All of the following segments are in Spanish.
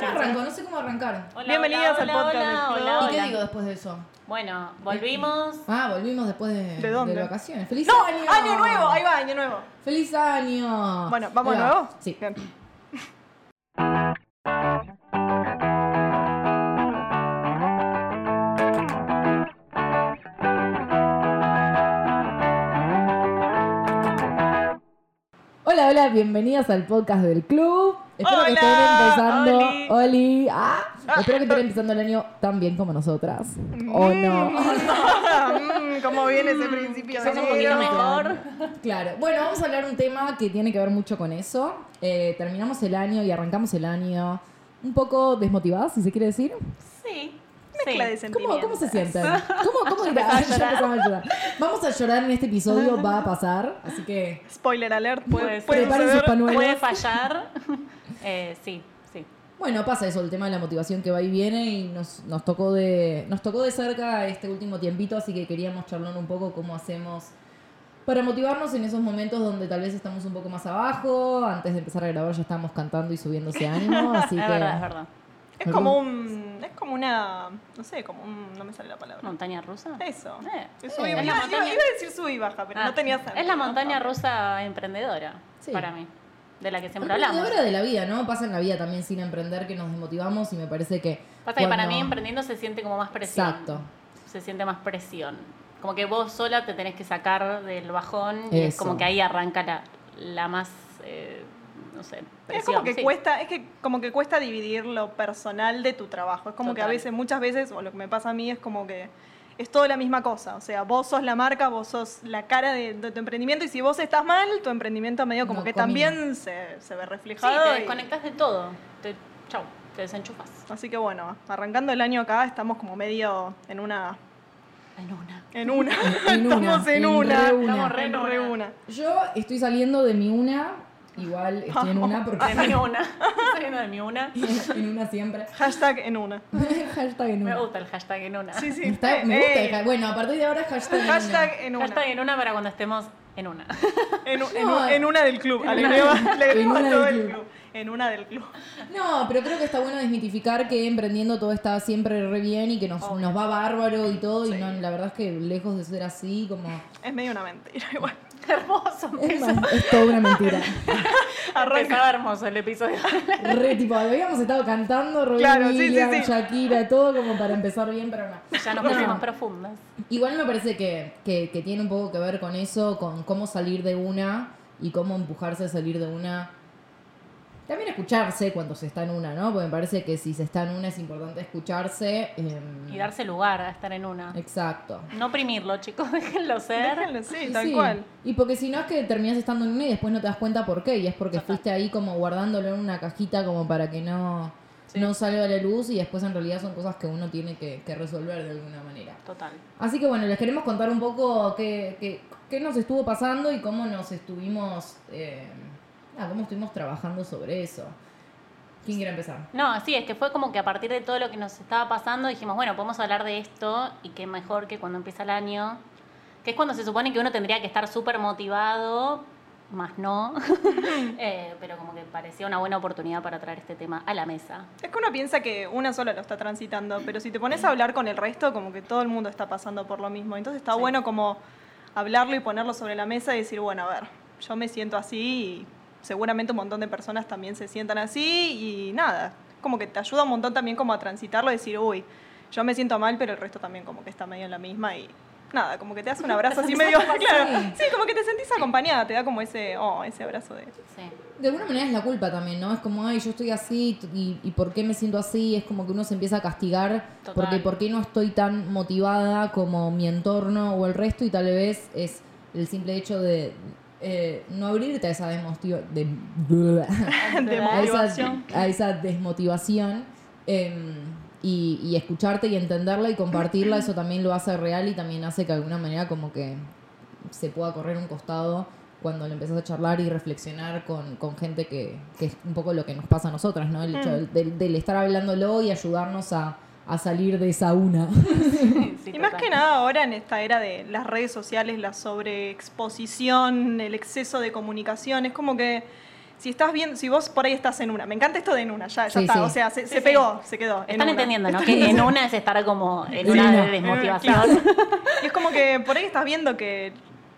¿Cómo arranco? No sé cómo arrancar. Hola, Bienvenidas hola, al podcast hola, del hola, ¿Y qué hola. digo después de eso? Bueno, volvimos. Ah, volvimos después de, ¿De dónde? vacaciones. ¡Feliz ¡No! año! ¡Año nuevo! Ahí va, año nuevo. ¡Feliz año! Bueno, ¿vamos de nuevo? Sí. Bien. Hola, bibienvenidas al podcast del club. Espero que estén empezando. Oli. Oli. Ah, espero que estén empezando el año tan bien como nosotras. ¿O no? Mm, ¿Cómo viene ese principio de enero? mejor. Claro. Bueno, vamos a hablar de un tema que tiene que ver mucho con eso. Eh, terminamos el año y arrancamos el año un poco desmotivadas, si se quiere decir. Sí. Mezcla sí. de sentimientos. ¿Cómo, cómo se sienten? ¿Cómo, cómo empezaba a. Vamos a llorar en este episodio, va a pasar. Así que Spoiler alert, Puede puede, ser. puede fallar. Eh, sí, sí. Bueno, pasa eso, el tema de la motivación que va y viene y nos, nos tocó de nos tocó de cerca este último tiempito, así que queríamos charlar un poco cómo hacemos para motivarnos en esos momentos donde tal vez estamos un poco más abajo. Antes de empezar a grabar ya estábamos cantando y subiendo ese ánimo, así es que verdad, es verdad. Es como un. Es como una. No sé, como un. No me sale la palabra. ¿Montaña rusa? Eso. Eh, y es baja. Iba, montaña- iba a decir sub y baja, pero Ah, no tenía sentido. Es la montaña ¿no? rusa emprendedora Sí. para mí. De la que siempre hablamos. Emprendedora de la vida, ¿no? Pasa en la vida también sin emprender que nos desmotivamos y me parece que Pasa que para mí emprendiendo se siente como más presión. Exacto. Se siente más presión. Como que vos sola te tenés que sacar del bajón y es como que ahí arranca la, la más, eh, no sé, presión. Es como que sí. cuesta, es que como que cuesta dividir lo personal de tu trabajo. Es como que a veces, muchas veces, o lo que me pasa a mí es como que es todo la misma cosa. O sea, vos sos la marca, vos sos la cara de, de tu emprendimiento y si vos estás mal, tu emprendimiento medio como No, que comino. también se, se ve Sí, reflejado. te y- desconectás de todo. Te, chau, te desenchufas. Así que bueno, arrancando el año acá estamos como medio en una... En una. En una. En una, estamos en, en una. re una. Estamos re, en re una. Yo estoy saliendo de mi una, igual estoy en una porque De mi una. Estoy de mi una. en una siempre. Hashtag en una. hashtag en Me una. gusta el hashtag en una. Sí, sí. Está- me gusta. Ey, el bueno, a partir de ahora hashtag en Hashtag una. en una. Hashtag en una para cuando estemos en una. En, en en una del club. en le en una todo del el club. club. En una del club. No, pero creo que está bueno desmitificar que emprendiendo todo está siempre re bien y que nos, nos va bárbaro y todo. Sí. Y no, la verdad es que lejos de ser así, como. Es medio una mentira igual. Hermoso. Es, más, es toda una mentira. Arranca. Empezaba hermoso el episodio. Re tipo, habíamos estado cantando, Robbie Claro, sí, sí, Williams, sí. Shakira, todo como para empezar bien, pero no. Ya nos No. pusimos profundas. Igual me parece que, que, que tiene un poco que ver con eso, con cómo salir de una y cómo empujarse a salir de una. También escucharse cuando se está en una, ¿no? Porque me parece que si se está en una es importante escucharse. em, Y darse lugar a estar en una. Exacto. No oprimirlo, chicos. Déjenlo ser. Déjenlo, sí, tal sí. cual. Y porque si no es que terminas estando en una y después no te das cuenta por qué. Y es porque Total. fuiste ahí como guardándolo en una cajita como para que no, Sí. no salga a la luz y después en realidad son cosas que uno tiene que, que resolver de alguna manera. Total. Así que bueno, les queremos contar un poco qué, qué, qué nos estuvo pasando y cómo nos estuvimos, eh, ah, cómo estuvimos trabajando sobre eso. ¿Quién quiere empezar? No, sí, es que fue como que a partir de todo lo que nos estaba pasando dijimos, bueno, podemos hablar de esto y qué mejor que cuando empieza el año, que es cuando se supone que uno tendría que estar súper motivado, más no, Eh, pero como que parecía una buena oportunidad para traer este tema a la mesa. Es que uno piensa que una sola lo está transitando, pero si te pones a hablar con el resto, como que todo el mundo está pasando por lo mismo. Entonces está Sí. bueno como hablarlo y ponerlo sobre la mesa y decir, bueno, a ver, yo me siento así y seguramente un montón de personas también se sientan así y nada, como que te ayuda un montón también como a transitarlo y decir, uy, yo me siento mal, pero el resto también como que está medio en la misma y nada, como que te hace un abrazo así medio, claro, sí, como que te sentís acompañada, te da como ese, oh, ese abrazo de... Sí. De alguna manera es la culpa también, ¿no? Es como, ay, yo estoy así y, y ¿por qué me siento así? Es como que uno se empieza a castigar Total. porque ¿por qué no estoy tan motivada como mi entorno o el resto? Y tal vez es el simple hecho de eh, no abrirte a esa desmotiva- de- de a esa, motivación. a esa desmotivación em, y, y escucharte y entenderla y compartirla, eso también lo hace real y también hace que de alguna manera como que se pueda correr un costado cuando le empezás a charlar y reflexionar con, con gente que, que es un poco lo que nos pasa a nosotras, ¿no? El hecho Mm. del- del estar hablándolo y ayudarnos a, a salir de esa una. Sí, Y más que nada ahora en esta era de las redes sociales, la sobreexposición, el exceso de comunicación, es como que si estás bien, si vos por ahí estás en una, me encanta esto de en una, ya, ya Sí, está, sí. o sea, se, Sí, se sí. pegó, se quedó. en Están una. entendiendo, ¿no? Que en una es estar como en una de desmotivación. Y es como que por ahí estás viendo que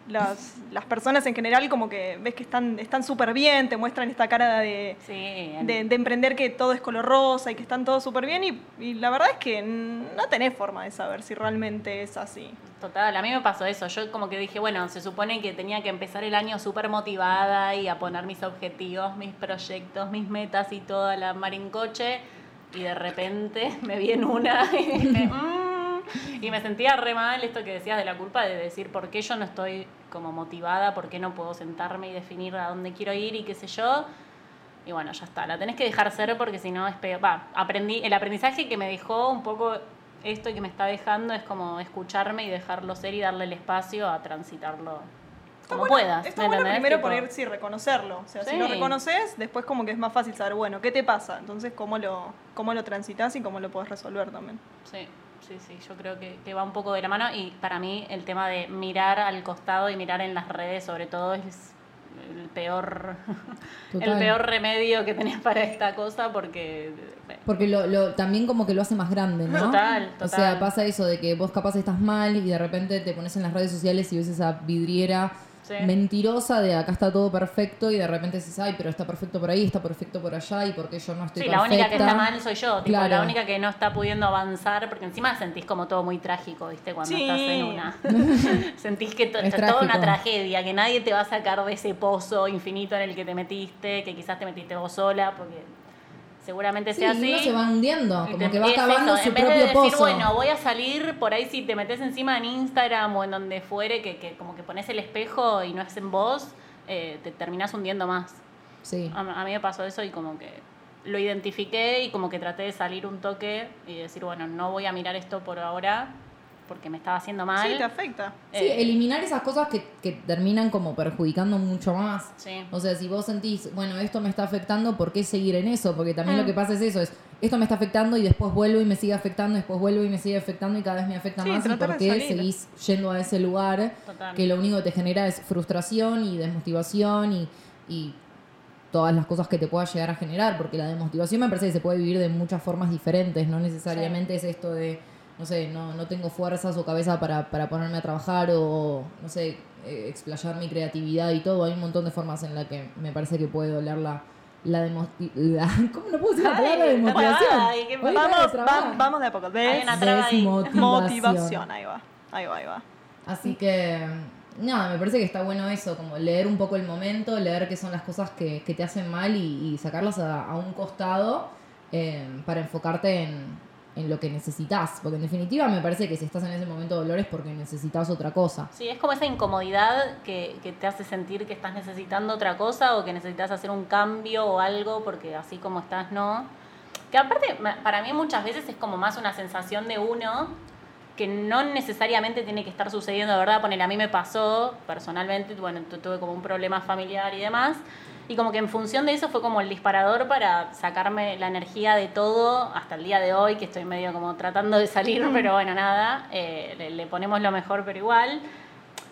las, las personas en general como que ves que están están súper bien, te muestran esta cara de, Sí, de, de emprender que todo es color rosa y que están todos súper bien y, y la verdad es que no tenés forma de saber si realmente es así. Total, a mí me pasó eso. Yo como que dije, bueno, se supone que tenía que empezar el año súper motivada y a poner mis objetivos, mis proyectos, mis metas y toda la mar en coche. Y de repente me vi en una y dije, "Mm", y me sentía re mal esto que decías de la culpa de decir por qué yo no estoy como motivada, por qué no puedo sentarme y definir a dónde quiero ir y qué sé yo. Y bueno, ya está, la tenés que dejar ser porque si no es peor. Va, aprendí, el aprendizaje que me dejó un poco esto y que me está dejando es como escucharme y dejarlo ser y darle el espacio a transitarlo como bueno- puedas. Está ¿me bueno primero Tipo, poner, sí, reconocerlo. O sea, si lo reconoces, después como que es más fácil saber, bueno, ¿qué te pasa? Entonces, ¿cómo lo, cómo lo transitas y cómo lo puedes resolver también? Sí, sí, sí, yo creo que, que va un poco de la mano y para mí el tema de mirar al costado y mirar en las redes sobre todo es el peor, el Total. peor remedio que tenés para esta cosa porque... Porque lo, lo- también como que lo hace más grande, ¿no? Total, O sea, total. pasa eso de que vos capaz estás mal y de repente te pones en las redes sociales y ves esa vidriera Sí. mentirosa de acá está todo perfecto y de repente dices, ay, pero está perfecto por ahí, está perfecto por allá y porque yo no estoy Sí, la perfecta. única que está mal soy yo, tipo, Claro. la única que no está pudiendo avanzar, porque encima sentís como todo muy trágico, ¿viste? Cuando Sí. estás en una. sentís que to- Es es toda una tragedia, que nadie te va a sacar de ese pozo infinito en el que te metiste, que quizás te metiste vos sola, porque seguramente sea así. uno se va hundiendo, como que va es eso, su en vez de propio decir, pozo. bueno, voy a salir, por ahí si te metes encima en Instagram o en donde fuere, que, que como que pones el espejo y no es en vos, eh, te terminás hundiendo más. Sí. A, a mí me pasó eso y como que lo identifiqué y como que traté de salir un toque y decir, bueno, no voy a mirar esto por ahora porque me estaba haciendo mal. Sí, te afecta. Sí, Eh, eliminar esas cosas que, que terminan como perjudicando mucho más. Sí. O sea, si vos sentís, bueno, esto me está afectando, ¿por qué seguir en eso? Porque también Mm. lo que pasa es eso, es esto me está afectando y después vuelvo y me sigue afectando, después vuelvo y me sigue afectando y cada vez me afecta Sí, más. ¿Y por qué seguís yendo a ese lugar Total. que lo único que te genera es frustración y desmotivación y, y todas las cosas que te pueda llegar a generar? Porque la desmotivación me parece que se puede vivir de muchas formas diferentes, no necesariamente es esto de no sé, no, no tengo fuerzas o cabeza para, para ponerme a trabajar o, no sé, eh, explayar mi creatividad y todo. Hay un montón de formas en las que me parece que puede doler la, la, demo- la ¿Cómo no puedo decir la palabra ay, Vamos, vamos de a poco. Hay una traba. Desmotivación. motivación, ahí va. Ahí va, ahí va. Así que, nada, me parece que está bueno eso, como leer un poco el momento, leer qué son las cosas que, que te hacen mal y, y sacarlas a, a un costado eh, para enfocarte en, en lo que necesitas. Porque en definitiva me parece que si estás en ese momento de dolor es porque necesitas otra cosa. Sí, es como esa incomodidad que, que te hace sentir que estás necesitando otra cosa o que necesitas hacer un cambio o algo porque así como estás no. Que aparte, para mí muchas veces es como más una sensación de uno que no necesariamente tiene que estar sucediendo de verdad. Poner, a mí me pasó personalmente, bueno, tu- tuve como un problema familiar y demás. Y como que en función de eso fue como el disparador para sacarme la energía de todo hasta el día de hoy, que estoy medio como tratando de salir, pero bueno, nada, eh, le, le ponemos lo mejor, pero igual.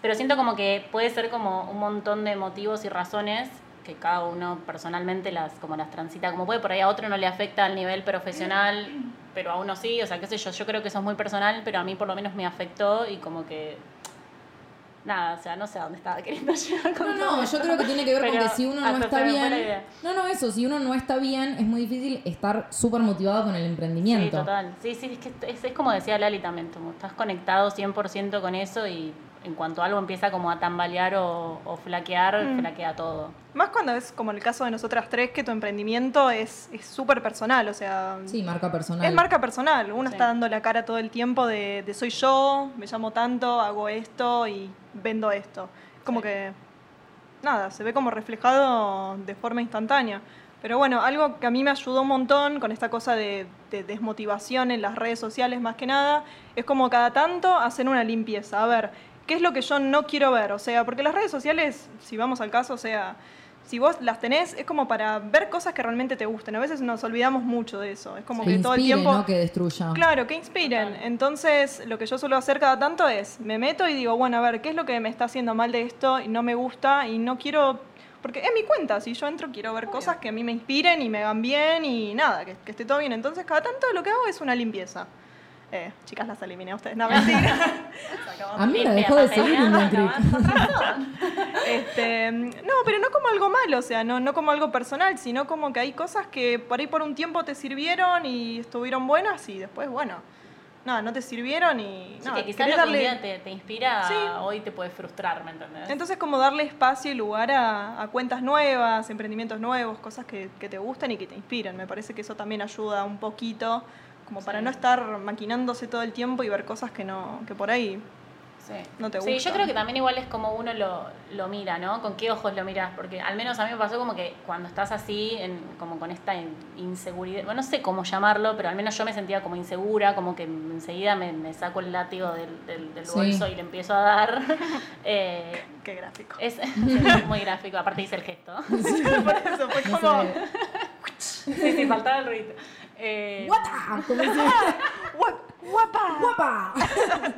Pero siento como que puede ser como un montón de motivos y razones que cada uno personalmente las como las transita como puede, por ahí a otro no le afecta al nivel profesional, pero a uno sí, o sea, qué sé yo, yo creo que eso es muy personal, pero a mí por lo menos me afectó y como que nada, o sea, no sé a dónde estaba queriendo llegar con No, todo no, esto. yo creo que tiene que ver con que si uno no está bien. No, no, eso, si uno no está bien, es muy difícil estar súper motivado con el Sí, emprendimiento. total. Sí, sí, es que es, es como decía Lali también, como estás conectado 100% con eso y en cuanto algo empieza como a tambalear o, o flaquear, Mm. flaquea todo. Más cuando es como el caso de nosotras tres, que tu emprendimiento es es súper personal, o sea, Sí, marca personal. es marca personal. Uno Sí. está dando la cara todo el tiempo de, de soy yo, me llamo tanto, hago esto y vendo esto. Como Sí. que, nada, se ve como reflejado de forma instantánea. Pero bueno, algo que a mí me ayudó un montón con esta cosa de, de desmotivación en las redes sociales más que nada, es como cada tanto hacer una limpieza. A ver, ¿qué es lo que yo no quiero ver? O sea, porque las redes sociales, si vamos al caso, o sea, si vos las tenés, es como para ver cosas que realmente te gusten. A veces nos olvidamos mucho de eso. Es como que que todo el tiempo... no que destruya. Claro, que inspiren. Total. Entonces, lo que yo suelo hacer cada tanto es, me meto y digo, bueno, a ver, ¿qué es lo que me está haciendo mal de esto y no me gusta y no quiero, porque es mi cuenta, si yo entro quiero ver cosas que a mí me inspiren y me hagan bien y nada, que, que esté todo bien. Entonces cada tanto lo que hago es una limpieza. Eh, chicas, las eliminé a ustedes, no mentira. A mí me dejó de seguir ¿no? Este, no, pero no como algo malo, o sea, no, no como algo personal, sino como que hay cosas que por ahí por un tiempo te sirvieron y estuvieron buenas y después, bueno, nada, no te sirvieron y Sí, no, que quizás lo que un darle- día te, te inspira, Sí. hoy te puede frustrar, ¿me entendés? Entonces como darle espacio y lugar a, a cuentas nuevas, emprendimientos nuevos, cosas que, que te gustan y que te inspiran. Me parece que eso también ayuda un poquito, como para Sí. no estar maquinándose todo el tiempo y ver cosas que no, que por ahí Sí. no te Sí, yo gustan. creo que también igual es como uno lo, lo mira, ¿no? Con qué ojos lo miras, porque al menos a mí me pasó como que cuando estás así, en, como con esta in- inseguridad, bueno, no sé cómo llamarlo, pero al menos yo me sentía como insegura, como que enseguida me, me saco el látigo del, del, del Sí. bolso y le empiezo a dar. Eh, Qué gráfico. es muy gráfico, aparte hice el gesto. por eso fue como... sí, sí, faltaba el ruido. Eh, ¡Guata! Como dice, "Guap- ¡Guapa! ¡Guapa!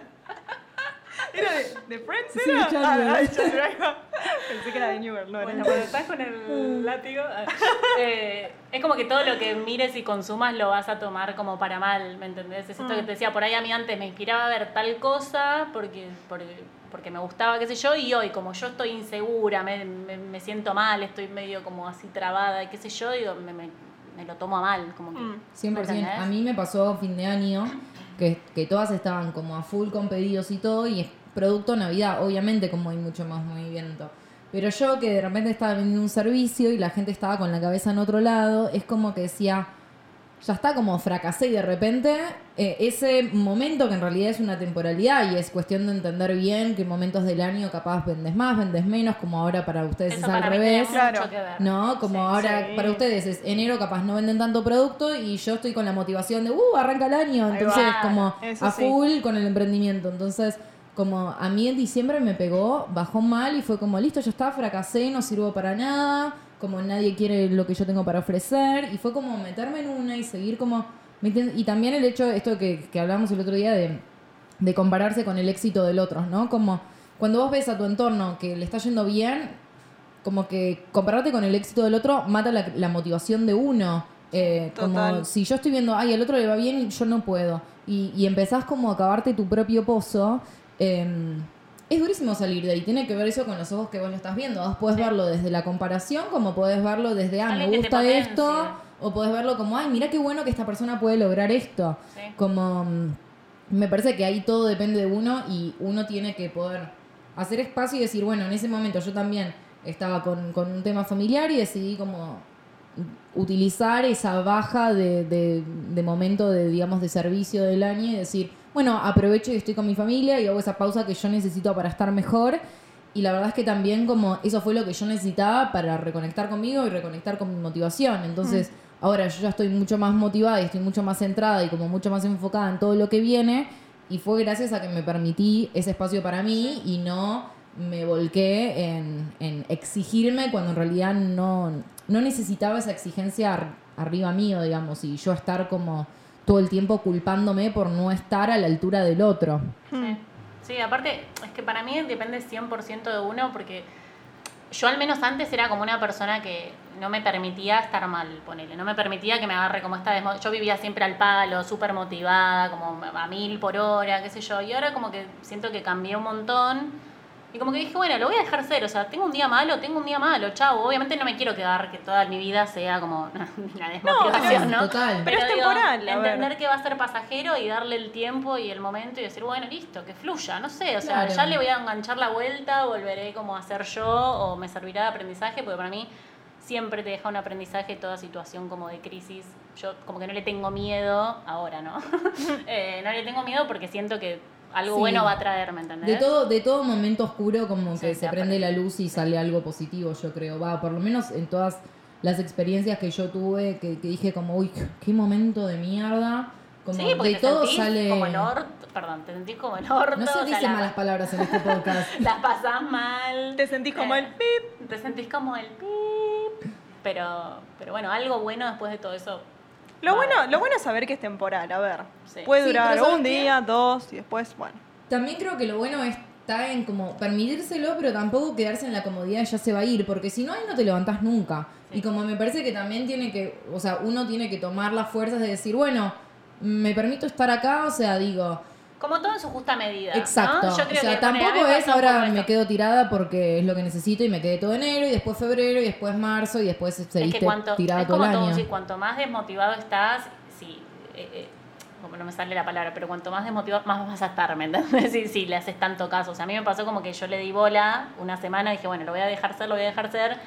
¿Era de, de Friends? Sí, ¿Era? Ah, va. Pensé que era de Newell, no Bueno, cuando estás con el látigo, eh, es como que todo lo que mires y consumas lo vas a tomar como para mal, ¿me entendés? Es esto Mm. que te decía, por ahí a mí antes me inspiraba a ver tal cosa porque, porque, porque me gustaba, qué sé yo, y hoy como yo estoy insegura, me, me, me siento mal, estoy medio como así trabada, y qué sé yo, digo, me, me, me lo tomo a mal, como que... Mm. 100%. ¿me entendés? A mí me pasó fin de año que, que todas estaban como a full con pedidos y todo, y es producto Navidad, obviamente, como hay mucho más movimiento. Pero yo que de repente estaba vendiendo un servicio y la gente estaba con la cabeza en otro lado, es como que decía, ya está, como fracasé y de repente eh, ese momento que en realidad es una temporalidad y es cuestión de entender bien qué momentos del año capaz vendes más, vendes menos, como ahora para ustedes Eso es al para revés. Claro. ¿No? Como Sí. ahora Sí. para ustedes es enero capaz no venden tanto producto y yo estoy con la motivación de, uh, arranca el año. Entonces, como Eso a sí. full con el emprendimiento. Entonces, como a mí en diciembre me pegó, bajó mal y fue como, listo, ya está, fracasé, no sirvo para nada, como nadie quiere lo que yo tengo para ofrecer. Y fue como meterme en una y seguir como... Y también el hecho, esto que, que hablamos el otro día de, de compararse con el éxito del otro, ¿no? Como cuando vos ves a tu entorno que le está yendo bien, como que compararte con el éxito del otro mata la, la motivación de uno. Eh, como si yo estoy viendo, ay, al otro le va bien y yo no puedo. Y, y empezás como a cavarte tu propio pozo. eh, es durísimo salir de ahí. Tiene que ver eso con los ojos que vos lo estás viendo. Vos podés verlo desde la comparación, como podés verlo desde, ah, me Alguien gusta esto. O podés verlo como, ay, mira qué bueno que esta persona puede lograr esto. Sí. Como mm, me parece que ahí todo depende de uno y uno tiene que poder hacer espacio y decir, bueno, en ese momento yo también estaba con, con un tema familiar y decidí como utilizar esa baja de, de- de momento de, digamos, de servicio del año y decir, bueno, aprovecho y estoy con mi familia y hago esa pausa que yo necesito para estar mejor. Y la verdad es que también como eso fue lo que yo necesitaba para reconectar conmigo y reconectar con mi motivación. Entonces, ahora yo ya estoy mucho más motivada y estoy mucho más centrada y como mucho más enfocada en todo lo que viene. Y fue gracias a que me permití ese espacio para mí y no me volqué en, en exigirme cuando en realidad no, no necesitaba esa exigencia ar- arriba mío, digamos, y yo estar como todo el tiempo culpándome por no estar a la altura del otro. Sí. Sí, aparte, es que para mí depende 100% de uno, porque yo al menos antes era como una persona que no me permitía estar mal, ponele, no me permitía que me agarre como esta desmo- Yo vivía siempre al palo, súper motivada, como a mil por hora, qué sé yo, y ahora como que siento que cambié un montón. Y como que dije, bueno, lo voy a dejar ser, o sea, tengo un día malo, tengo un día malo, chao. Obviamente no me quiero quedar que toda mi vida sea como la desmotivación, ¿no? total. Pero es digo, temporal, ver. entender que va a ser pasajero y darle el tiempo y el momento y decir, bueno, listo, que fluya, no sé, o sea, Claro. ya le voy a enganchar la vuelta, volveré como a ser yo o me servirá de aprendizaje, porque para mí siempre te deja un aprendizaje toda situación como de crisis. Yo como que no le tengo miedo, ahora, ¿no? Eh, no le tengo miedo porque siento que algo Sí. bueno va a traer, ¿me entendés? De todo, de todo momento oscuro como Sí, que se se prende aprende. la luz y sale algo positivo, yo creo. Va, por lo menos en todas las experiencias que yo tuve, que, que dije como, uy, qué momento de mierda. Como sí, porque de te todo sentís sale... como el orto, perdón, te sentís como el orto. No se o sea, dicen la- malas palabras en este podcast. La pasás mal. Te sentís como Eh, el pip. Te sentís como el pip. Pero, pero bueno, algo bueno después de todo eso. Lo bueno, lo bueno es saber que es temporal, a ver. Sí. Puede Sí, durar pero ¿sabes un qué? día, dos y después, bueno. También creo que lo bueno es está en como permitírselo, pero tampoco quedarse en la comodidad de ya se va a ir, porque si no, ahí no te levantás nunca. Sí. Y como me parece que también tiene que, o sea, uno tiene que tomar las fuerzas de decir, bueno, me permito estar acá, o sea, digo, Como todo en su justa medida. ¿no? exacto. O sea, que, tampoco es ahora me quedo tirada porque es lo que necesito y me quedé todo enero y después febrero y después marzo y después Es seguiste que cuanto, tirada es todo como el todo, sí, cuanto más desmotivado estás, sí, eh, eh, como no me sale la palabra, pero cuanto más desmotivado, más vas a estar, ¿me entendés? Si, si le haces tanto caso. O sea, a mí me pasó como que yo le di bola una semana y dije, bueno, lo voy a dejar ser, lo voy a dejar ser.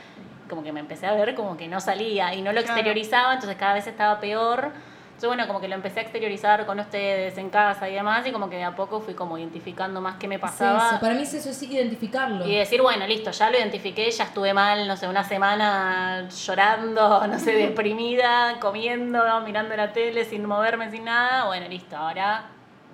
Como que me empecé a ver como que no salía y no lo Claro. exteriorizaba, entonces cada vez estaba peor. Entonces, bueno, como que lo empecé a exteriorizar con ustedes en casa y demás, y como que de a poco fui como identificando más qué me Es pasaba. eso, Para mí es eso, sí identificarlo. Y decir, bueno, listo, ya lo identifiqué, ya estuve mal, no sé, una semana llorando, no sé, deprimida, comiendo, mirando la tele, sin moverme, sin nada. Bueno, listo, ahora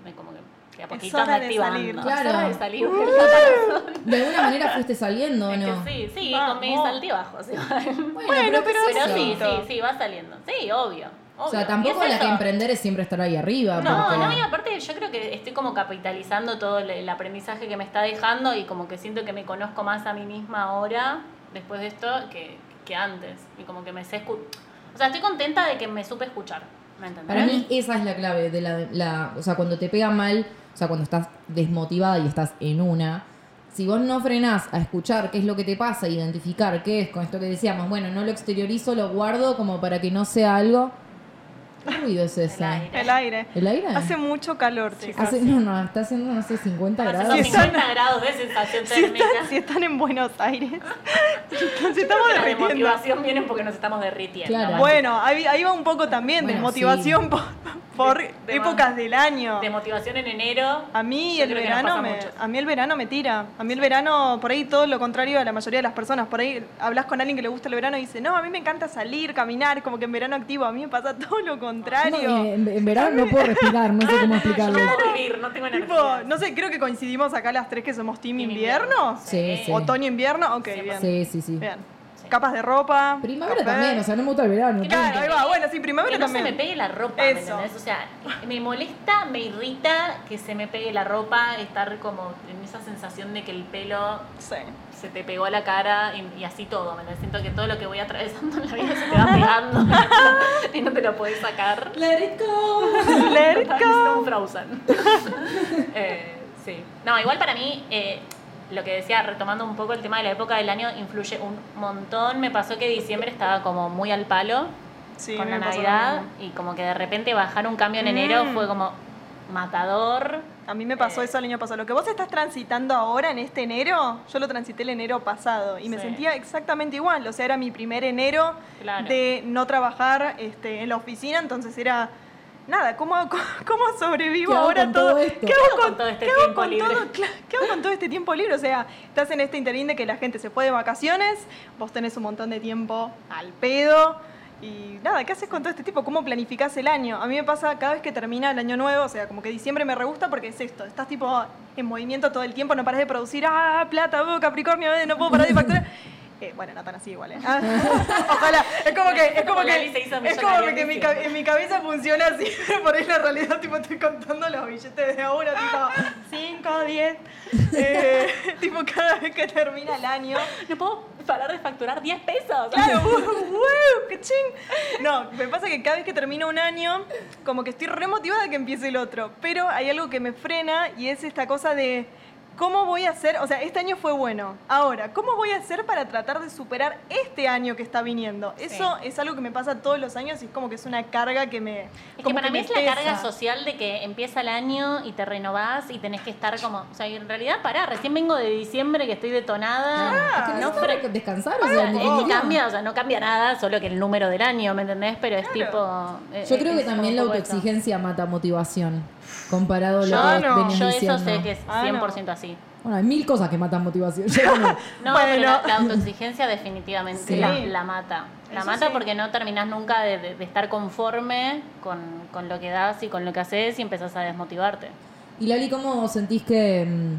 me como que de a Es poquito me activando. salir. Es Claro. hora de salir. razón De alguna manera fuiste saliendo, ¿o es que no? sí, sí, Vamos. con mis altibajos igual. Bueno, pero ¿qué es Pero eso? sí, sí, sí, va saliendo. Sí, obvio. O sea, tampoco es la que emprender es siempre estar ahí arriba. No, porque- no, y aparte yo creo que estoy como capitalizando todo el, el aprendizaje que me está dejando y como que siento que me conozco más a mí misma ahora, después de esto, que, que antes. Y como que me sé escuchar. O sea, estoy contenta de que me supe escuchar. ¿Me entendés? Para mí esa es la clave de la, la- o sea, cuando te pega mal, o sea, cuando estás desmotivada y estás en una, si vos no frenás a escuchar qué es lo que te pasa, identificar qué es con esto que decíamos, bueno, no lo exteriorizo, lo guardo como para que no sea algo. ¿Qué ruido es ese? El aire. El aire. ¿El aire? Hace mucho calor, chicos. Hace- no, no, está haciendo, no sé, 50 Hace grados. unos Sí, están- 50 grados de sensación Si térmica. están, si están en Buenos Aires, creo estamos que la derritiendo. desmotivación viene porque nos estamos derritiendo. Claro. Bueno, ahí, ahí va un poco también, Bueno, desmotivación sí. por, por De- de- épocas del año. Desmotivación en enero. A mí yo el verano me, a mí el verano me tira. A mí el verano, por ahí todo lo contrario a la mayoría de las personas. Por ahí hablas con alguien que le gusta el verano y dice, no, a mí me encanta salir, caminar, como que en verano activo. A mí me pasa todo lo contrario. No, en, en verano no puedo respirar, no sé cómo explicarlo. No puedo vivir, no tengo Tipo, energía. no sé, creo que coincidimos acá las tres que somos team Team invierno. Sí, sí. Otoño-invierno, ok, Sí, bien. Sí, sí, sí. Bien. Capas de ropa. Primavera café. también, o sea, no me gusta el verano. Claro, ahí va, bueno, sí, primavera que no también. se me pegue la ropa, ¿me entendés? O sea, me molesta, me irrita que se me pegue la ropa, estar como en esa sensación de que el pelo Sí. se te pegó a la cara y, y así todo, ¿me? Siento que todo lo que voy atravesando en la vida se te va pegando y no te lo podés sacar. Let it go. Let it go. Frozen. Eh, sí. No, igual para mí, eh, lo que decía, retomando un poco el tema de la época del año, influye un montón. Me pasó que diciembre estaba como muy al palo Sí, con la Navidad y como que de repente bajar un cambio en enero Mm. fue como matador. A mí me pasó Eh. eso el año pasado. Lo que vos estás transitando ahora en este enero, yo lo transité el enero pasado y me sentía exactamente igual. O sea, era mi primer enero Claro. de no trabajar este, en la oficina, entonces era nada, ¿cómo, cómo sobrevivo ¿Qué hago ahora con todo? todo esto? ¿Qué hago con, todo este qué tiempo con libre? todo? ¿Qué hago con todo este tiempo libre? O sea, estás en este interín de que la gente se fue de vacaciones, vos tenés un montón de tiempo al pedo. Y nada, ¿qué haces con todo este tiempo? ¿Cómo planificás el año? A mí me pasa cada vez que termina el año nuevo, o sea, como que diciembre me re gusta porque es esto, estás tipo en movimiento todo el tiempo, no paras de producir, ah, plata, oh, Capricornio, eh, no puedo parar de facturar. Eh, bueno, no tan así igual, ¿eh? Ah, ojalá, es como que, es como que, es como que mi en mi cabeza funciona así, por ahí la realidad, tipo, estoy contando los billetes de a uno, tipo, 5, 10, eh, tipo, cada vez que termina el año, No puedo parar de facturar 10 pesos. Claro, wow, qué ching. No, me pasa que cada vez que termino un año, como que estoy remotivada de que empiece el otro. Pero hay algo que me frena y es esta cosa de cómo voy a hacer, o sea, este año fue bueno. Ahora, ¿cómo voy a hacer para tratar de superar este año que está viniendo? Eso es algo que me pasa todos los años y es como que es una carga que me. Es que para mí me es la pesa. carga social de que empieza el año y te renovás y tenés que estar como. O sea, en realidad, pará, recién vengo de diciembre que estoy detonada. Es que no, descansar, o sea, ni- cambia, o sea, no cambia nada, solo que el número del año, ¿me entendés? Pero es Claro. tipo. eh, Yo eh, creo que es también la eso. autoexigencia mata motivación comparado a lo Yo, que no. venías yo eso diciendo. sé que es Ah, 100% así. Bueno, hay mil cosas que matan motivación. Yo no. No, Bueno. pero la, la autoexigencia definitivamente Sí. la, la mata. La Eso mata sí. porque no terminás nunca de, de- de estar conforme con, con lo que das y con lo que haces y empezás a desmotivarte. Y Lali, ¿cómo sentís que, mm,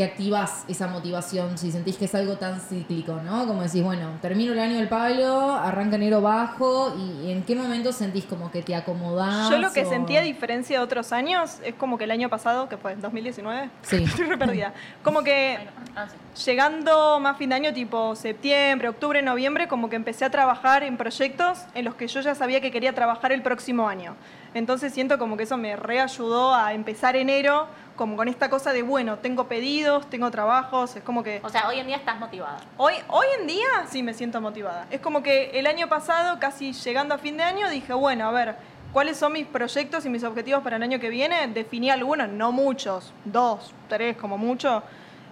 que activas esa motivación si sentís que es algo tan cíclico, ¿no? Como decís, bueno, termino el año del palo, arranca enero bajo y en qué momento sentís como que te acomodás. Yo lo que o- sentí a diferencia de otros años es como que el año pasado, que fue 2019, Sí. estoy re perdida. Como que ah, sí. llegando más fin de año, tipo septiembre, octubre, noviembre, como que empecé a trabajar en proyectos en los que yo ya sabía que quería trabajar el próximo año. Entonces siento como que eso me reayudó a empezar enero, como con esta cosa de, bueno, tengo pedidos, tengo trabajos, es como que... O sea, hoy en día estás motivada. Hoy, hoy en día sí me siento motivada. Es como que el año pasado, casi llegando a fin de año, dije, bueno, a ver, ¿cuáles son mis proyectos y mis objetivos para el año que viene? Definí algunos, no muchos, dos, tres como mucho.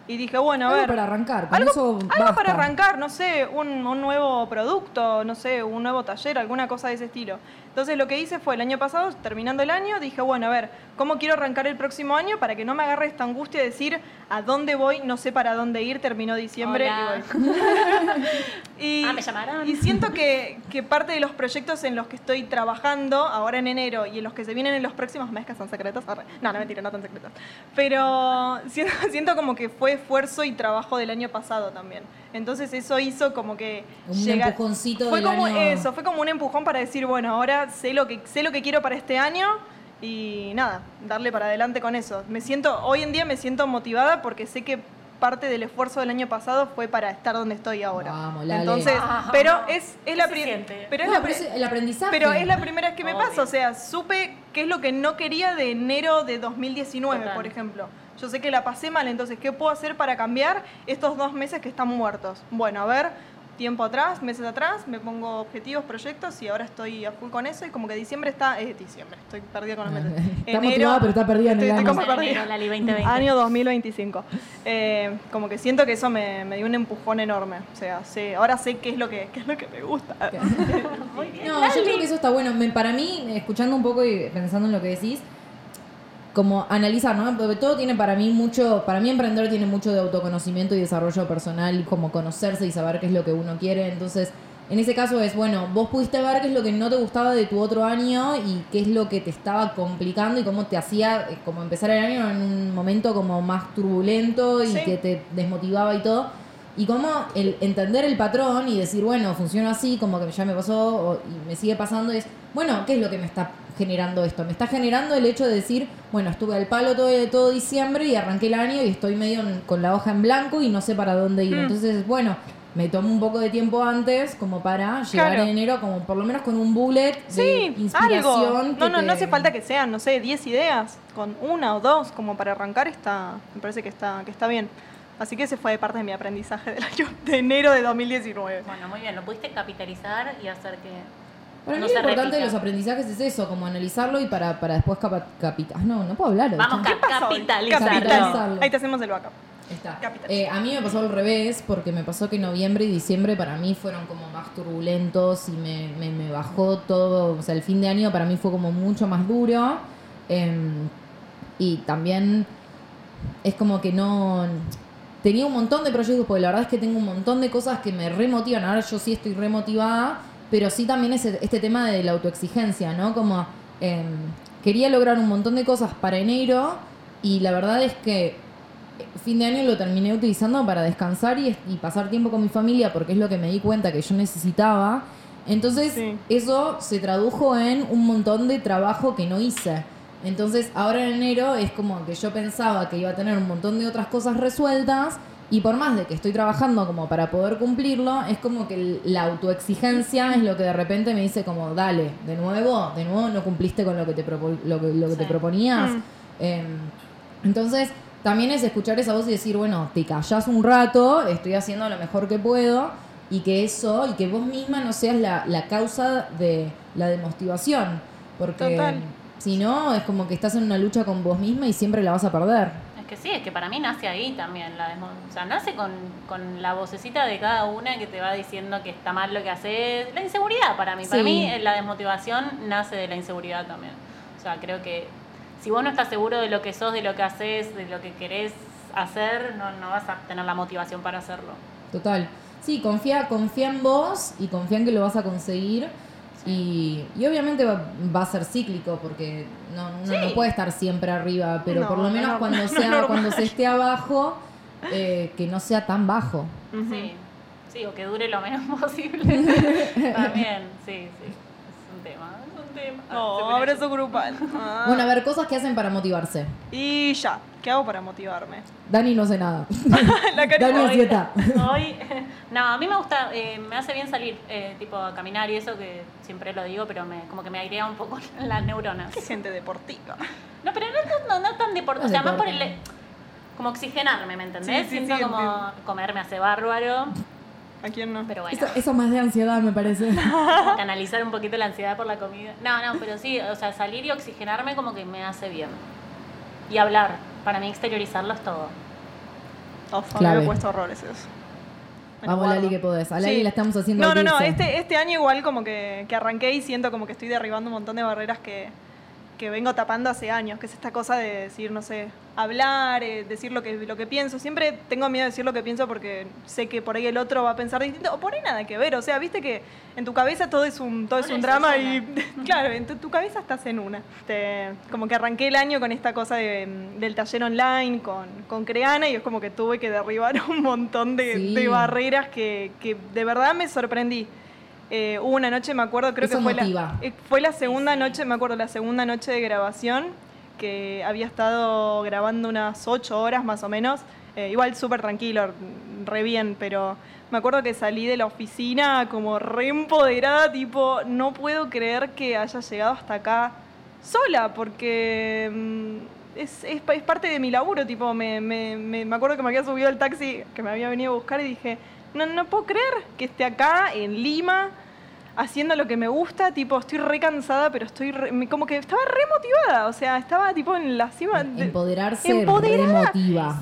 Y dije, bueno, a Algo ver. para arrancar, con algo, eso algo basta. para arrancar, no sé, un, un nuevo producto, no sé, un nuevo taller, alguna cosa de ese estilo. Entonces lo que hice fue el año pasado, terminando el año, dije, bueno, a ver, ¿cómo quiero arrancar el próximo año para que no me agarre esta angustia de decir a dónde voy, no sé para dónde ir, terminó diciembre Hola. y voy. Y, Ah, me llamaron. y siento que, que parte de los proyectos en los que estoy trabajando ahora en enero y en los que se vienen en los próximos meses, que son secretos, no, no mentira, no tan secretos, pero siento, siento como que fue esfuerzo y trabajo del año pasado también. Entonces eso hizo como que Un llegar- empujoncito fue del como año. eso, fue como un empujón para decir, bueno, ahora sé lo que sé lo que quiero para este año y nada, darle para adelante con eso. Me siento hoy en día me siento motivada porque sé que parte del esfuerzo del año pasado fue para estar donde estoy ahora. Vamos, Lale. Entonces, Ah. pero es, es la ¿Qué se pri- siente? pero es No, pero es el aprendizaje. pero es la primera vez que me pasa, o sea, supe qué es lo que no quería de enero de 2019, Total. por ejemplo. Yo sé que la pasé mal, entonces, ¿qué puedo hacer para cambiar estos dos meses que están muertos? Bueno, a ver, tiempo atrás, meses atrás, me pongo objetivos, proyectos y ahora estoy a full con eso y como que diciembre está, es diciembre, estoy perdida con los meses. Está motivada, pero está perdida en el estoy- estoy año. como Enero, perdida. Lali 2020. Año 2025. Eh, como que siento que eso me, me dio un empujón enorme. O sea, sé- ahora sé qué es lo que, qué es lo que me gusta. Muy bien. No, yo creo que eso está bueno. Me- para mí, escuchando un poco y pensando en lo que decís, como analizar, ¿no? Porque todo tiene para mí mucho, para mí emprender tiene mucho de autoconocimiento y desarrollo personal, como conocerse y saber qué es lo que uno quiere. Entonces, en ese caso es, bueno, vos pudiste ver qué es lo que no te gustaba de tu otro año y qué es lo que te estaba complicando y cómo te hacía eh, como empezar el año en un momento como más turbulento y Sí. que te desmotivaba y todo. Y cómo el entender el patrón y decir, bueno, funciona así, como que ya me pasó o- y me sigue pasando, es, bueno, ¿qué es lo que me está generando esto? Me está generando el hecho de decir, bueno, estuve al palo todo, todo diciembre y arranqué el año y estoy medio en- con la hoja en blanco y no sé para dónde ir. Mm. Entonces, bueno, me tomo un poco de tiempo antes como para llegar Claro. en enero como por lo menos con un bullet de Sí, inspiración. algo. que No, no, te- no hace falta que sean, no sé, 10 ideas. Con una o dos, como para arrancar, está, me parece que está, que está bien. Así que ese fue de parte de mi aprendizaje del año de enero de 2019. Bueno, muy bien, lo pudiste capitalizar y hacer que. Para no mí lo importante de los aprendizajes es eso, como analizarlo y para, para después capital. No, no puedo hablar. Vamos, hoy? capitalizarlo. Capitalizarlo. Ahí te hacemos el backup. Está. Eh, a mí me pasó al revés, porque me pasó que noviembre y diciembre para mí fueron como más turbulentos y me, me, me bajó todo. O sea, el fin de año para mí fue como mucho más duro. em, y también es como que no. Tenía un montón de proyectos, porque la verdad es que tengo un montón de cosas que me remotivan. Ahora yo sí estoy remotivada, pero sí también ese, este tema de la autoexigencia, ¿no? Como em, quería lograr un montón de cosas para enero y la verdad es que fin de año lo terminé utilizando para descansar y, y pasar tiempo con mi familia porque es lo que me di cuenta que yo necesitaba. Entonces Sí. eso se tradujo en un montón de trabajo que no hice. Entonces ahora en enero es como que yo pensaba que iba a tener un montón de otras cosas resueltas y por más de que estoy trabajando como para poder cumplirlo, es como que la autoexigencia es lo que de repente me dice como, dale, de nuevo, de nuevo no cumpliste con lo que te, propo- lo que, lo que te proponías. Mm. Em, entonces, también es escuchar esa voz y decir, bueno, te callás un rato, estoy haciendo lo mejor que puedo, y que eso, y que vos misma no seas la, la causa de la demotivación. Porque Total. Si no, es como que estás en una lucha con vos misma y siempre la vas a perder. Es que sí, es que para mí nace ahí también. La o sea, nace con, con la vocecita de cada una que te va diciendo que está mal lo que haces. La inseguridad para mí. Para Sí. mí eh, la desmotivación nace de la inseguridad también. O sea, creo que si vos no estás seguro de lo que sos, de lo que haces, de lo que querés hacer, no, no vas a tener la motivación para hacerlo. Total. Sí, confía, confía en vos y confía en que lo vas a conseguir. Y, y obviamente va, va a ser cíclico porque no, Sí. no puede estar siempre arriba, pero No, por lo no, menos no, cuando sea, cuando se esté abajo, eh, que no sea tan bajo. Sí, sí, o que dure lo menos posible. También, sí, sí. Es un tema, es un tema. Ah, abrazo grupal. Ah. Bueno, a ver, cosas que hacen para motivarse. Y ya, ¿qué hago para motivarme? Dani no sé nada. La. Dani es dieta. Hoy, no, a mí me gusta, eh, me hace bien salir, eh, tipo a caminar y eso, que siempre lo digo, pero me, como que me airea un poco las neuronas. Qué gente deportiva. No, pero no, no, no tan deporte, No o sea, más por el... Como oxigenarme, ¿me entendés? Sí, sí, Siento sí, como entiendo. comer me hace bárbaro, ¿A quién no? pero bueno, Eso, eso más de ansiedad, me parece. canalizar un poquito la ansiedad por la comida. No, no, pero sí, o sea, salir y oxigenarme como que me hace bien. Y hablar, para mí exteriorizarlo es todo. Mí Clave. me cuesta horrores eso. Me Vamos. Lali, que podés. A Lali Sí. la estamos haciendo No, no, no. Este, este año igual como que, que arranqué y siento como que estoy derribando un montón de barreras que, que vengo tapando hace años, que es esta cosa de decir, no sé, hablar, eh, decir lo que, lo que pienso. Siempre tengo miedo de decir lo que pienso porque sé que por ahí el otro va a pensar distinto, o por ahí nada que ver. O sea, viste que en tu cabeza todo es un, todo es un drama y, claro, en tu, tu cabeza estás en una. Este, como que arranqué el año con esta cosa de, del taller online, con, con Creana, y es como que tuve que derribar un montón de, Sí. de barreras que, que de verdad me sorprendí. Eh, hubo una noche, me acuerdo, creo Eso que fue motiva. la, eh, fue la segunda noche, me acuerdo, la segunda noche de grabación, que había estado grabando unas ocho horas más o menos. Eh, igual súper tranquilo, re bien, pero me acuerdo que salí de la oficina como re empoderada, tipo, no puedo creer que haya llegado hasta acá sola, porque mm, es, es pa- es parte de mi laburo, tipo, me, me, me, acuerdo que me había subido al taxi que me había venido a buscar y dije, no, no puedo creer que esté acá, en Lima, haciendo lo que me gusta, tipo, estoy re cansada, pero estoy re- como que estaba re motivada, o sea, estaba tipo en la cima. de- Empoderarse Empoderada.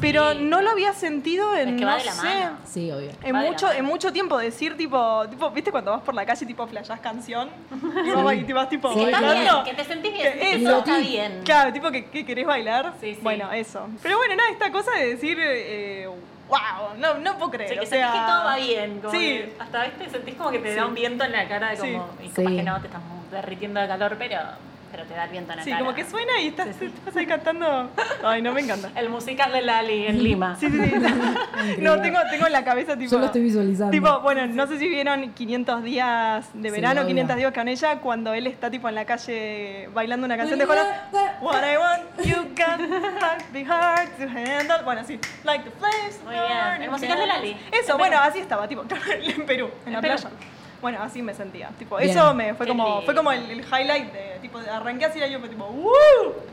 Pero Sí. no lo había sentido en, Es que va no de la sé, mano. Sí, obvio. en Va de la mucho, mano. en mucho tiempo decir tipo, tipo, viste cuando vas por la calle tipo flashás canción y, vas, y te vas tipo Sí, bailando. bien, que te sentís bien, Que que eso. está bien. Claro, tipo que, que querés bailar. Sí, sí. Bueno, eso. Pero bueno, nada, esta cosa de decir, eh, wow, no, no puedo O creer. sea, que o sea, sentís que todo va bien. Como Sí. que hasta ¿viste? sentís como que te Sí. da un viento en la cara, como, y capaz Sí. que no te estás derritiendo de calor, pero, pero te da el viento en la Sí, cara. como que suena y estás, Sí, sí. estás ahí cantando. Ay, no, me encanta. El musical de Lali en Lima. Sí, sí, sí. No, tengo, tengo en la cabeza tipo. Yo lo estoy visualizando. Tipo, bueno, no sé si vieron 500 días de Sí, verano, obvio. 500 días con ella, cuando él está tipo en la calle bailando una canción de Jonas. What I want, you have be hard to handle. Bueno, sí. Like the flames. Muy bien. El musical de Lali. Eso, En bueno, así estaba, tipo, en Perú, en la Perú. playa. Bueno, así me sentía. Tipo, Bien. eso me fue Qué como, fue como el, lindo. el highlight de, tipo, arranqué así y yo fue tipo, ¡Woo!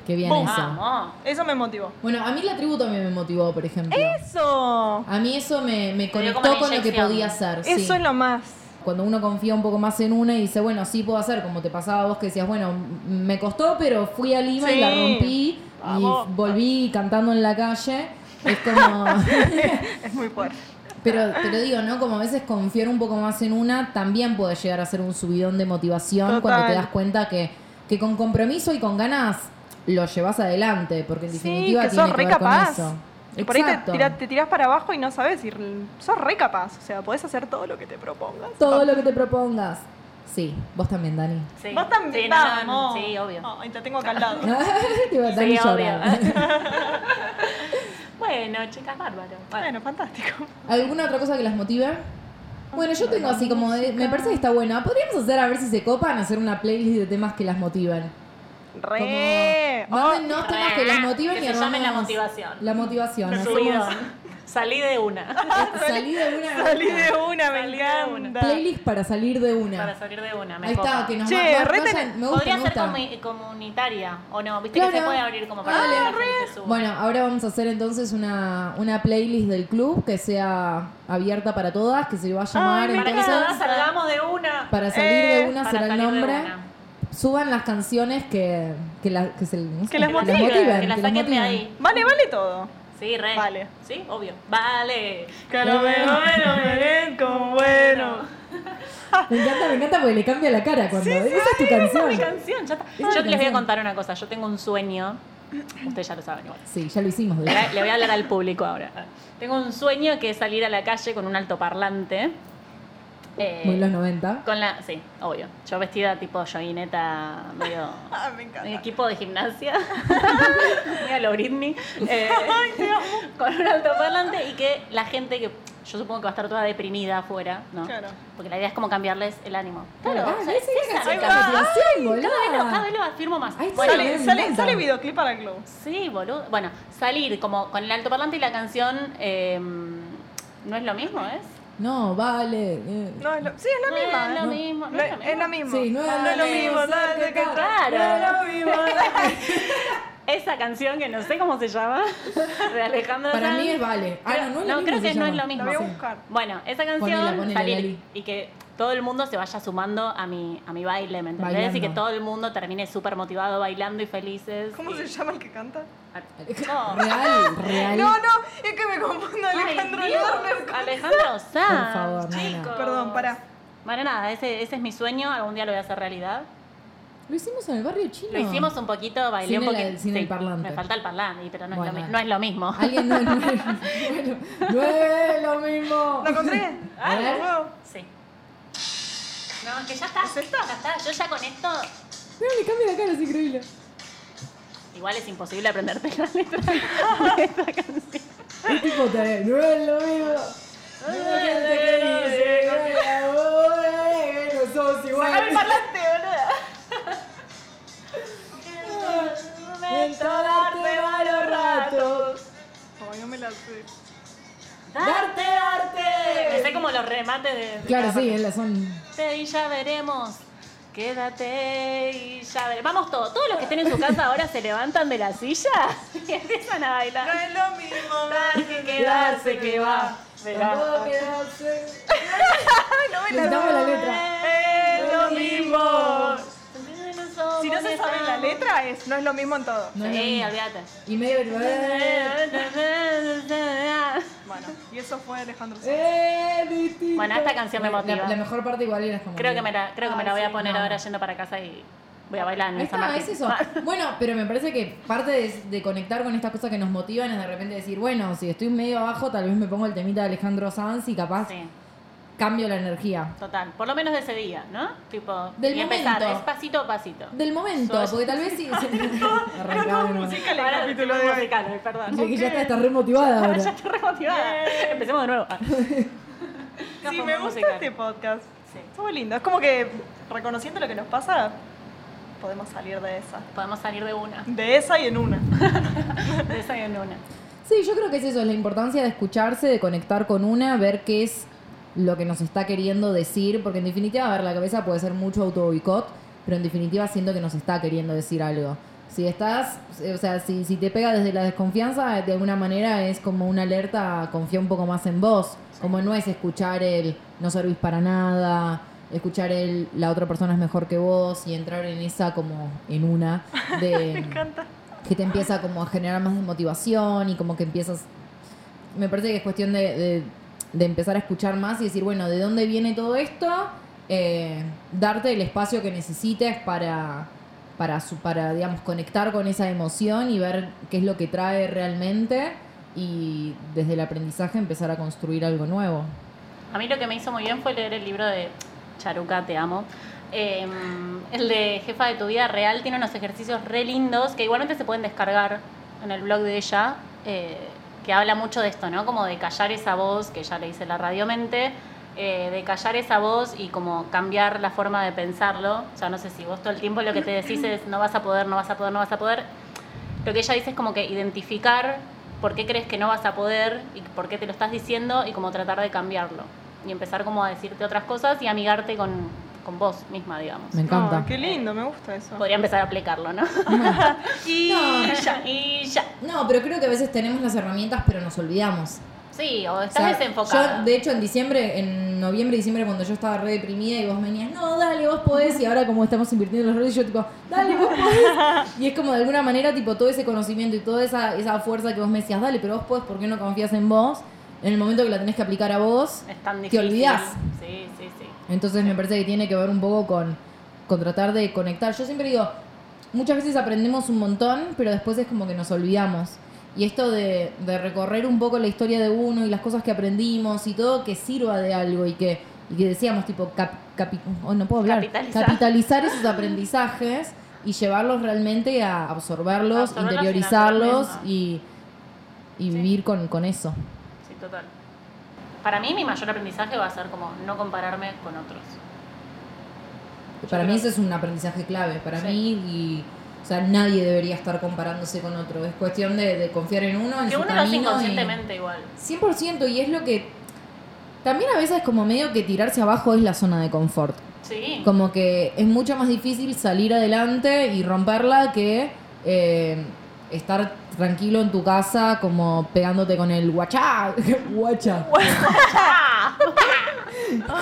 Qué bien Boom. eso. Vamos. Eso me motivó. Bueno, a mí la tribu también me motivó, por ejemplo. Eso. A mí eso me, me conectó con lo que podía hacer. sí. Eso es lo más. Cuando uno confía un poco más en una y dice, bueno, sí puedo hacer, como te pasaba a vos que decías, bueno, me costó, pero fui a Lima y Sí. la rompí Vamos. y volví cantando en la calle. Es como... Es muy fuerte. Pero, pero digo, ¿no? Como a veces confiar un poco más en una también puede llegar a ser un subidón de motivación Total. cuando te das cuenta que, que con compromiso y con ganas lo llevas adelante, porque en Sí, definitiva que tiene sos que re ver con eso. Y por ahí te, Exacto. te tirás para abajo y no sabes, y r- sos re capaz. O sea, podés hacer todo lo que te propongas. Todo lo que te propongas. Sí, vos también, Dani. Sí. Vos también, Sí, no, no, vamos. sí, obvio. Ay, te tengo acá al lado. Dani Sí, obvio. bueno, chicas, bárbaro. bueno, fantástico. ¿Alguna otra cosa que las motive? Bueno, yo tengo así como de, me parece que está buena. Podríamos hacer a ver si se copan, hacer una playlist de temas que las motiven. Re. Como, mándennos temas que las motiven Que y se llame la motivación. La motivación. Subidón. Salí de una. Salí de una. Salí de una, me Salí. Playlist para salir de una. Para salir de una. Me Ahí está, que nos Che, va- vayan- ten- me gusta, Podría me ser gusta. comunitaria, ¿o no? Viste Claro. que se puede abrir como para Dale, que la re. gente suba. Bueno, ahora vamos a hacer entonces una, una playlist del club que sea abierta para todas, que se va a llamar Ay, para que salgamos de una. para salir Eh, de una para será el nombre. una. Suban las canciones que, que, la- que, se, Que las Que las motiven, que las que saquen de ahí. Vale, vale todo. Sí, re. Vale. Sí, obvio. Vale. Que lo bueno, bueno, merezco bueno. Me encanta, me encanta porque le cambia la cara cuando esa es tu Esa es canción. mi canción, ya está. Esa es Yo les voy a canción. contar una cosa. Yo tengo un sueño. Ustedes ya lo saben igual. Sí, ya lo hicimos. de Le, hecho. voy a- le voy a hablar al público ahora. Tengo un sueño que es salir a la calle con un altoparlante Eh, Muy los 90. Con la, sí, obvio. Yo vestida tipo joguineta, medio Ah, me encanta. mi equipo de gimnasia, medio lo Britney, eh, con un altoparlante y que la gente que yo supongo que va a estar toda deprimida afuera, ¿no? Claro. Porque la idea es como cambiarles el ánimo. Claro, ah, o sea, es esa. Ahí va. capacitación, Cada vez, lo, cada boluda. vez lo afirmo más. Ahí. Bueno, Sale, sale, sale videoclip para Glow. sí, boludo. Bueno, salir como con el altoparlante y la canción eh, no es lo mismo, ¿es? No, vale. eh. No, es lo, sí, es la No misma. es lo ¿no? mismo, no No, es lo es la mismo. Sí, no es no es lo lo mismo. mismo, ¿sabes de qué? claro. No es lo mismo. Esa canción que no sé cómo se llama, de Alejandro Para Sanz. mí es vale. Ah, no, no es lo mismo. creo que no es lo mismo. La voy a buscar. Bueno, esa canción, Ponela, ponela, salir Lali. y que todo el mundo se vaya sumando a mi, a mi baile, ¿me entendés? Bailando. Y que todo el mundo termine súper motivado bailando y felices. ¿Cómo y- se llama el que canta? No. Real, real. No, no, es que me confundo Alejandro Lerner Alejandro Sanz. Por favor, chicos. Perdón, pará. Bueno, nada, ese, ese es mi sueño, algún día lo voy a hacer realidad. Lo hicimos en el barrio chino. Lo hicimos un poquito, bailé Sin un el- poquito. sin el parlante. Me falta el parlante, pero no, Bueno, es, lo, no es lo mismo. Alguien no, no, es- no es lo mismo. ¿Lo encontré? Ah. Sí. No, es que ya está. ¿Es esta? Ya está. Yo ya con esto. Mira, me cambia la cara, es increíble. Igual es imposible aprenderte la letra de esta canción. Es tipo, te- no es lo mismo. No hay gente que dice que ahora que no sos ¡Sacame el iguales. parlante, boluda! Momento darte malos ratos. Ay, no me la sé. Darte, darte. Me sé como los remates de. Claro, sí, son. Quédate y ya veremos. Quédate y ya veremos. Vamos todos. Todos los que estén en su casa ahora se levantan de la silla y empiezan a No bailar. es lo mismo Dar que quedarse que va. Verá. Tampoco quedarse. No me la la letra. Es lo mismo. Si no se sabe la letra, es, no es lo mismo en todo. No Sí, olvídate. Y medio. Bueno, y eso fue Alejandro Sanz. Eh, distinto. Bueno, esta canción me motiva. La, mejor parte igual era como. Creo que me la, creo que me la voy a poner no. ahora yendo para casa y voy a bailar en Ahí está, Martín. es eso. Bueno, pero me parece que parte de, de conectar con estas cosas que nos motivan es de repente decir, bueno, si estoy medio abajo, tal vez me pongo el temita de Alejandro Sanz y capaz Sí, cambio la energía. total. Por lo menos de ese día, ¿no? Tipo, Del y empezar, momento. es pasito a pasito. Del momento, Sos- porque tal vez sí. Nuevo. musical el Ahora capítulo de hoy. musical, eh, perdón. Che, que ya está, está re motivada Ahora ya estoy remotivada. Empecemos de nuevo. Ah. Sí, me gusta musical. este podcast. Sí. Muy lindo. Es como que reconociendo lo que nos pasa, podemos salir de esa. Podemos salir de una. De esa y en una. De esa y en una. Sí, yo creo que es eso, es la importancia de escucharse, de conectar con una, ver qué es lo que nos está queriendo decir, porque en definitiva, a ver, la cabeza puede ser mucho auto boicot, pero en definitiva siento que nos está queriendo decir algo. Si estás, o sea, si, si te pega desde la desconfianza, de alguna manera es como una alerta, confía un poco más en vos, como no es escuchar el no servís para nada, escuchar el la otra persona es mejor que vos y entrar en esa como en una de Me encanta. que te empieza como a generar más de motivación y como que empiezas me parece que es cuestión de, de- de empezar a escuchar más y decir bueno de dónde viene todo esto Eh, darte el espacio que necesites para para su- para digamos conectar con esa emoción y ver qué es lo que trae realmente y desde el aprendizaje empezar a construir algo nuevo A mí lo que me hizo muy bien fue leer el libro de Charuca, te amo. Eh, el de Jefa de tu vida real tiene unos ejercicios re lindos que igualmente se pueden descargar en el blog de ella, eh, que habla mucho de esto, ¿no? Como de callar esa voz, que ya le hice la radiomente, eh, de callar esa voz y como cambiar la forma de pensarlo. O sea, no sé si vos todo el tiempo lo que te decís es no vas a poder, no vas a poder, no vas a poder. Lo que ella dice es como que identificar por qué crees que no vas a poder y por qué te lo estás diciendo y como tratar de cambiarlo. Y empezar como a decirte otras cosas y amigarte con, con vos misma, digamos. me encanta qué lindo, me gusta eso. Podría empezar a aplicarlo, ¿no? y No. ya, y ya. no pero creo que a veces tenemos las herramientas pero nos olvidamos Sí, o O estás sea, desenfocada. Yo, de hecho, en diciembre, en noviembre, diciembre, cuando yo estaba re deprimida y vos me venías, no, dale, vos podés. Y ahora, como estamos invirtiendo en los roles, yo, tipo, dale, vos podés. Y es como de alguna manera, tipo, todo ese conocimiento y toda esa, esa fuerza que vos me decías, dale, pero vos podés, ¿por qué no confías en vos? En el momento que la tenés que aplicar a vos, es tan te olvidás. Sí, sí, sí. Entonces me parece que tiene que ver un poco con, con tratar de conectar. Yo siempre digo, muchas veces aprendemos un montón, pero después es como que nos olvidamos. Y esto de, de recorrer un poco la historia de uno y las cosas que aprendimos y todo que sirva de algo y que y que decíamos tipo, cap- capi- oh, no puedo hablar, Capitalizar. capitalizar esos aprendizajes y llevarlos realmente a absorberlos, interiorizarlos y, y Sí. vivir con, con eso. Para mí mi mayor aprendizaje va a ser como no compararme con otros. Para creo- mí ese es un aprendizaje clave, para Sí. mí y... O sea, nadie debería estar comparándose con otro. Es cuestión de, de confiar en uno, en Que su uno lo hace camino y- inconscientemente igual. 100% y es lo que... También a veces como medio que tirarse abajo es la zona de confort. Sí. Como que es mucho más difícil salir adelante y romperla que eh, estar tranquilo en tu casa como pegándote con el guachá, guacha,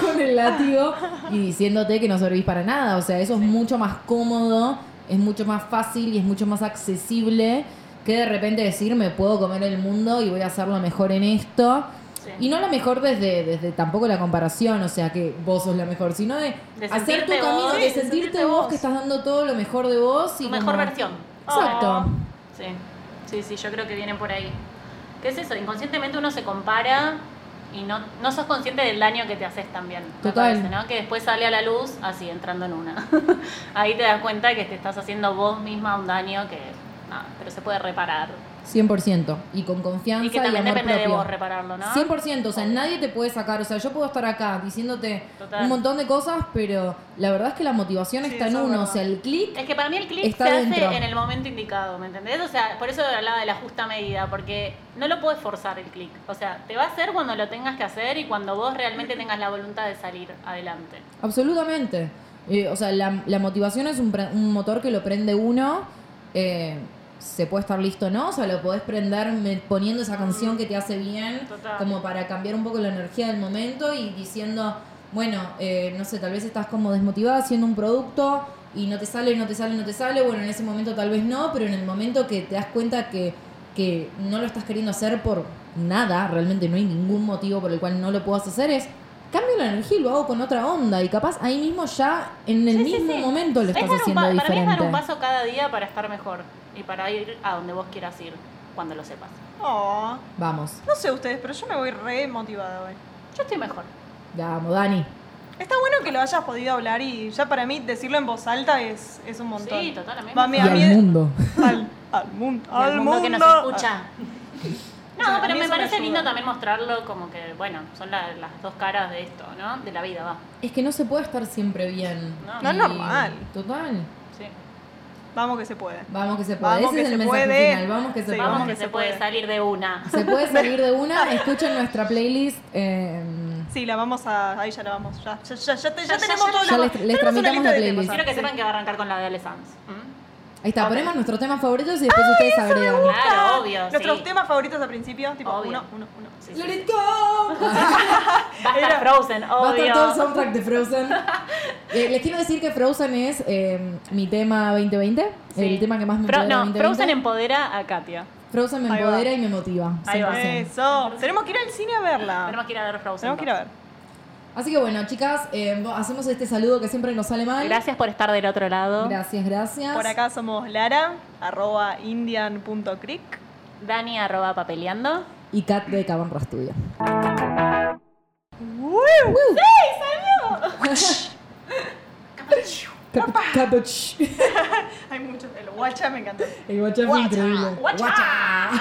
con el látigo y diciéndote que no servís para nada. O sea, eso es mucho más cómodo, es mucho más fácil y es mucho más accesible que de repente decir me puedo comer el mundo y voy a hacerlo mejor en esto. Sí. Y no la mejor desde, desde tampoco la comparación, o sea que vos sos la mejor, sino de, De hacer tu camino, vos. de sentirte vos, vos. que estás dando todo lo mejor de vos y Tu mejor como- versión. Exacto. Oh. Sí, sí, sí, yo creo que viene por ahí. ¿Qué es eso? Inconscientemente uno se compara y no, no sos consciente del daño que te haces también. Total. parece, ¿no? Que después sale a la luz así, entrando en una. Ahí te das cuenta que te estás haciendo vos misma un daño que, nada, pero se puede reparar. 100%. Y con confianza Y y, que también amor depende de propio. vos repararlo, ¿no? 100%, o sea, nadie te puede sacar, o sea, yo puedo estar acá diciéndote Total. un montón de cosas, pero la verdad es que la motivación Sí, está en uno, o sea, el clic Es que para mí el clic Está se dentro. hace en el momento indicado, ¿me entendés? O sea, por eso hablaba de la justa medida, porque no lo puedes forzar el clic. O sea, te va a hacer cuando lo tengas que hacer y cuando vos realmente tengas la voluntad de salir adelante. Absolutamente. Eh, o sea, la, la motivación es un, pre- un motor que lo prende uno. eh, se puede estar listo o no, o sea, lo podés prender poniendo esa canción que te hace bien, Total. como para cambiar un poco la energía del momento y diciendo, bueno, eh, no sé, tal vez estás como desmotivada haciendo un producto y no te sale, no te sale, no te sale, bueno, en ese momento tal vez no, pero en el momento que te das cuenta que, que no lo estás queriendo hacer por nada, realmente no hay ningún motivo por el cual no lo puedas hacer, es cambio la energía y lo hago con otra onda y capaz ahí mismo ya en el Sí, mismo sí. momento lo Es estás haciendo pa- Para mí es diferente. dar un paso cada día para estar mejor y para ir a donde vos quieras ir cuando lo sepas. Oh, Vamos, no sé ustedes, pero yo me voy re motivada hoy. Yo estoy mejor. vamos, Dani. Está bueno que lo hayas podido hablar y ya para mí decirlo en voz alta es, es un montón. Sí, totalmente. Va, a mí- Y a mí- al mundo. Al, al mundo. Y al mundo, que nos escucha. Sí, a No, pero me parece ayuda. lindo también mostrarlo como que, bueno, son la- las dos caras de esto, ¿no? De la vida, va. Es que no se puede estar siempre bien. No. No es normal. Total. Sí. Vamos que se puede. Vamos que se puede. Vamos Ese que es el se mensaje puede. final. Vamos que se Sí, puede. Vamos que, se puede salir de una. Se puede salir de una. Escuchen nuestra playlist. eh, Sí, la vamos a. Ahí ya la vamos. Ya, ya, ya, ya, te- ya Ya, ya, tenemos ya, todo ya les- les tenemos una tramitamos lista la de playlist. Quiero que Sí. sepan que va a arrancar con la de Ale Sanz. ¿Mm? Ahí está. Ponemos nuestros temas favoritos y después ustedes agregan. Claro, obvio. Nuestros sí. temas favoritos al principio, tipo Obvio. uno, uno, uno. Sí, Let sí. it go. Va a estar Era- Frozen, Va a estar obvio. todo el soundtrack de Frozen. Eh, les quiero decir que Frozen es eh, mi tema 2020. Sí. El tema que más me Fro- no, 2020. Frozen empodera a Katia. Frozen me Ahí va. empodera y me motiva. Ahí va. 100%. Eso. Tenemos que ir al cine a verla. Tenemos que ir a ver Frozen. Tenemos que ir a ver. Así que bueno, chicas, eh, hacemos este saludo que siempre nos sale mal. Gracias por estar del otro lado. Gracias, gracias. Por acá somos Lara, arroba indian.cric. Dani arroba papeleando. Y Kat de Cabanro Studio. Cap- Capuch. Hay muchos. El guacha me encantó. El guacha fue increíble. Guacha.